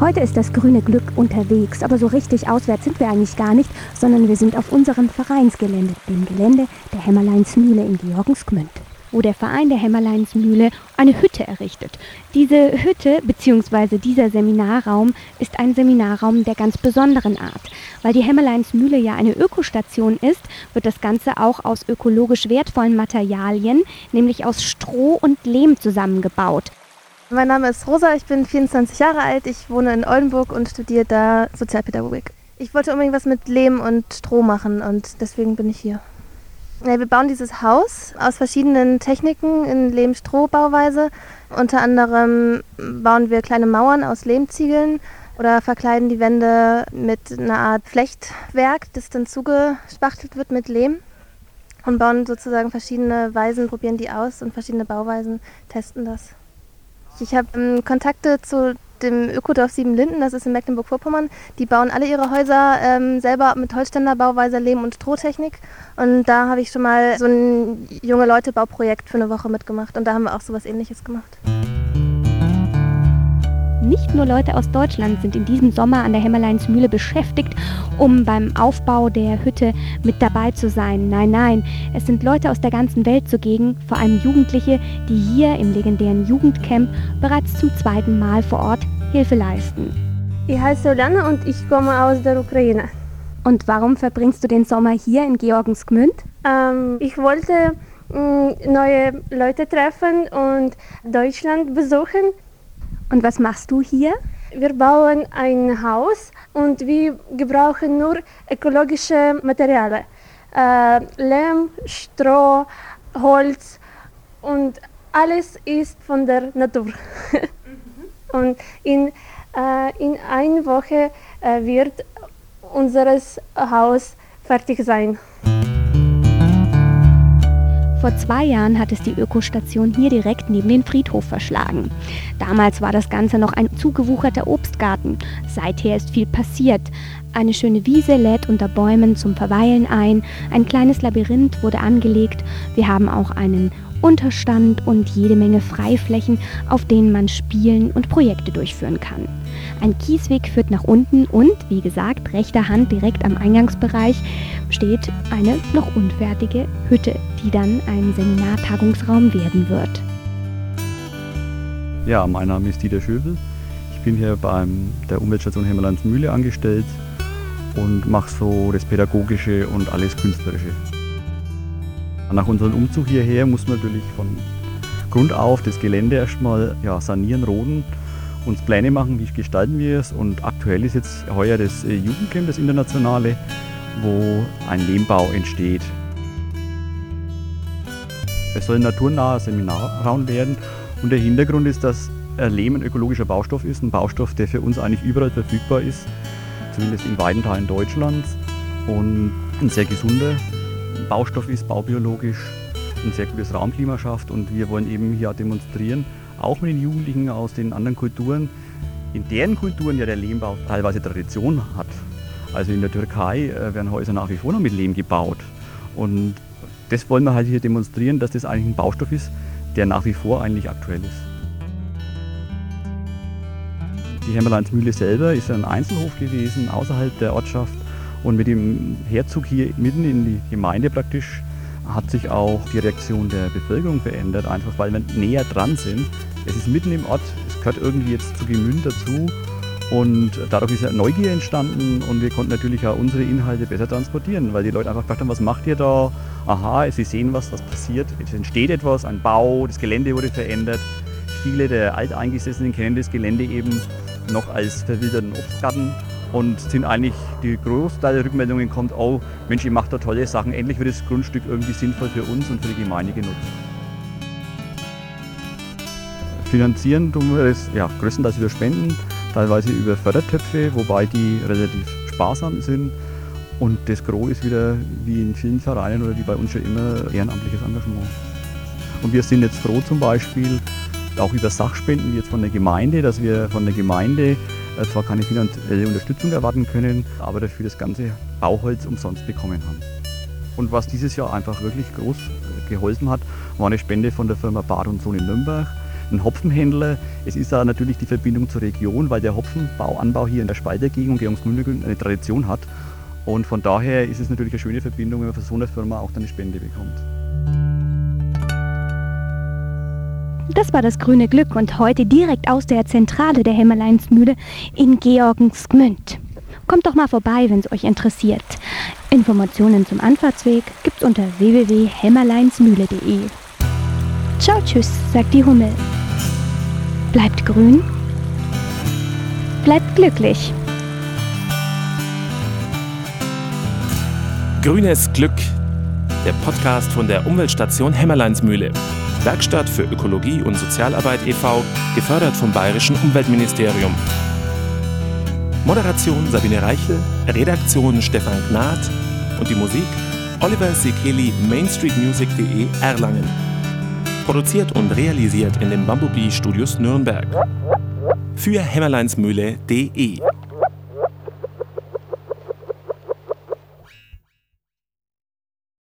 Heute ist das grüne Glück unterwegs, aber so richtig auswärts sind wir eigentlich gar nicht, sondern wir sind auf unserem Vereinsgelände, dem Gelände der Hämmerleinsmühle in Georgensgmünd, wo der Verein der Hämmerleinsmühle eine Hütte errichtet. Diese Hütte bzw. dieser Seminarraum ist ein Seminarraum der ganz besonderen Art. Weil die Hämmerleinsmühle ja eine Ökostation ist, wird das Ganze auch aus ökologisch wertvollen Materialien, nämlich aus Stroh und Lehm zusammengebaut. Mein Name ist Rosa, ich bin 24 Jahre alt, ich wohne in Oldenburg und studiere da Sozialpädagogik. Ich wollte unbedingt was mit Lehm und Stroh machen und deswegen bin ich hier. Ja, wir bauen dieses Haus aus verschiedenen Techniken in Lehm-Stroh-Bauweise. Unter anderem bauen wir kleine Mauern aus Lehmziegeln oder verkleiden die Wände mit einer Art Flechtwerk, das dann zugespachtelt wird mit Lehm und bauen sozusagen verschiedene Weisen, probieren die aus und verschiedene Bauweisen testen das. Ich habe ähm, Kontakte zu dem Ökodorf Siebenlinden, das ist in Mecklenburg-Vorpommern. Die bauen alle ihre Häuser ähm, selber mit Holzständer, Bauweise, Lehm- und Strohtechnik. Und da habe ich schon mal so ein junge Leute-Bauprojekt für eine Woche mitgemacht. Und da haben wir auch so was ähnliches gemacht. Nicht nur Leute aus Deutschland sind in diesem Sommer an der Hämmerleinsmühle beschäftigt, um beim Aufbau der Hütte mit dabei zu sein. Nein, nein, es sind Leute aus der ganzen Welt zugegen, vor allem Jugendliche, die hier im legendären Jugendcamp bereits zum zweiten Mal vor Ort Hilfe leisten. Ich heiße Olana und ich komme aus der Ukraine. Und warum verbringst du den Sommer hier in Georgensgmünd? Ähm, ich wollte mh, neue Leute treffen und Deutschland besuchen. Und was machst du hier? Wir bauen ein Haus und wir gebrauchen nur ökologische Materialien. Äh, Lehm, Stroh, Holz und alles ist von der Natur. Mhm. und in, äh, in einer Woche äh, wird unser Haus fertig sein. Vor zwei Jahren hat es die Ökostation hier direkt neben den Friedhof verschlagen. Damals war das Ganze noch ein zugewucherter Obstgarten. Seither ist viel passiert. Eine schöne Wiese lädt unter Bäumen zum Verweilen ein. Ein kleines Labyrinth wurde angelegt. Wir haben auch einen Unterstand und jede Menge Freiflächen, auf denen man spielen und Projekte durchführen kann. Ein Kiesweg führt nach unten und, wie gesagt, rechter Hand direkt am Eingangsbereich steht eine noch unfertige Hütte, die dann ein Seminartagungsraum werden wird. Ja, mein Name ist Dieter Schöbel. Ich bin hier bei der Umweltstation Hämmerlandsmühle angestellt und mache so das Pädagogische und alles Künstlerische. Nach unserem Umzug hierher muss man natürlich von Grund auf das Gelände erstmal ja, sanieren, roden, uns Pläne machen, wie gestalten wir es. Und aktuell ist jetzt heuer das äh, Jugendcamp, das internationale, wo ein Lehmbau entsteht. Es soll ein naturnaher Seminarraum werden und der Hintergrund ist, dass Lehm ein ökologischer Baustoff ist, ein Baustoff, der für uns eigentlich überall verfügbar ist, zumindest in weiten Teilen Deutschlands und ein sehr gesunder Baustoff ist, baubiologisch ein sehr gutes Raumklima schafft und wir wollen eben hier demonstrieren, auch mit den Jugendlichen aus den anderen Kulturen, in deren Kulturen ja der Lehmbau teilweise Tradition hat. Also in der Türkei äh, werden Häuser nach wie vor noch mit Lehm gebaut und das wollen wir halt hier demonstrieren, dass das eigentlich ein Baustoff ist, der nach wie vor eigentlich aktuell ist. Die Hämmerleinsmühle selber ist ein Einzelhof gewesen außerhalb der Ortschaft und mit dem Herzog hier mitten in die Gemeinde praktisch hat sich auch die Reaktion der Bevölkerung verändert, einfach weil wir näher dran sind. Es ist mitten im Ort, es gehört irgendwie jetzt zu Gemünd dazu und dadurch ist Neugier entstanden und wir konnten natürlich auch unsere Inhalte besser transportieren, weil die Leute einfach gefragt haben, was macht ihr da? Aha, sie sehen was, was passiert. Es entsteht etwas, ein Bau, das Gelände wurde verändert. Viele der Alteingesessenen kennen das Gelände eben noch als verwilderten Obstgarten und sind eigentlich die Großteil der Rückmeldungen kommt, oh Mensch, ihr macht da tolle Sachen, endlich wird das Grundstück irgendwie sinnvoll für uns und für die Gemeinde genutzt. Finanzieren tun wir es ja, größtenteils über Spenden. teilweise über Fördertöpfe, wobei die relativ sparsam sind. Und das Gros ist wieder wie in vielen Vereinen oder wie bei uns schon immer ehrenamtliches Engagement. Und wir sind jetzt froh zum Beispiel auch über Sachspenden wie jetzt von der Gemeinde, dass wir von der Gemeinde äh, zwar keine finanzielle Unterstützung erwarten können, aber dafür das ganze Bauholz umsonst bekommen haben. Und was dieses Jahr einfach wirklich groß äh, geholfen hat, war eine Spende von der Firma Bad und Sohn in Nürnberg. Ein Hopfenhändler. Es ist da natürlich die Verbindung zur Region, weil der Hopfenbau, Anbau hier in der Spaltergegend und Georgsmühlengrün eine Tradition hat. Und von daher ist es natürlich eine schöne Verbindung, wenn man von so einer Firma auch dann eine Spende bekommt. Das war das grüne Glück und heute direkt aus der Zentrale der Hämmerleinsmühle in Georgensgmünd. Kommt doch mal vorbei, wenn es euch interessiert. Informationen zum Anfahrtsweg gibt's unter www.hämmerleinsmühle.de. Ciao, tschüss, sagt die Hummel. Bleibt grün, bleibt glücklich. Grünes Glück, der Podcast von der Umweltstation Hämmerleinsmühle. Werkstatt für Ökologie und Sozialarbeit e.V., gefördert vom Bayerischen Umweltministerium. Moderation Sabine Reichel, Redaktion Stefan Gnad und die Musik Oliver Sekeli, mainstreetmusic.de Erlangen. Produziert und realisiert in den Bumblebee Studios Nürnberg. Für hämmerleinsmühle.de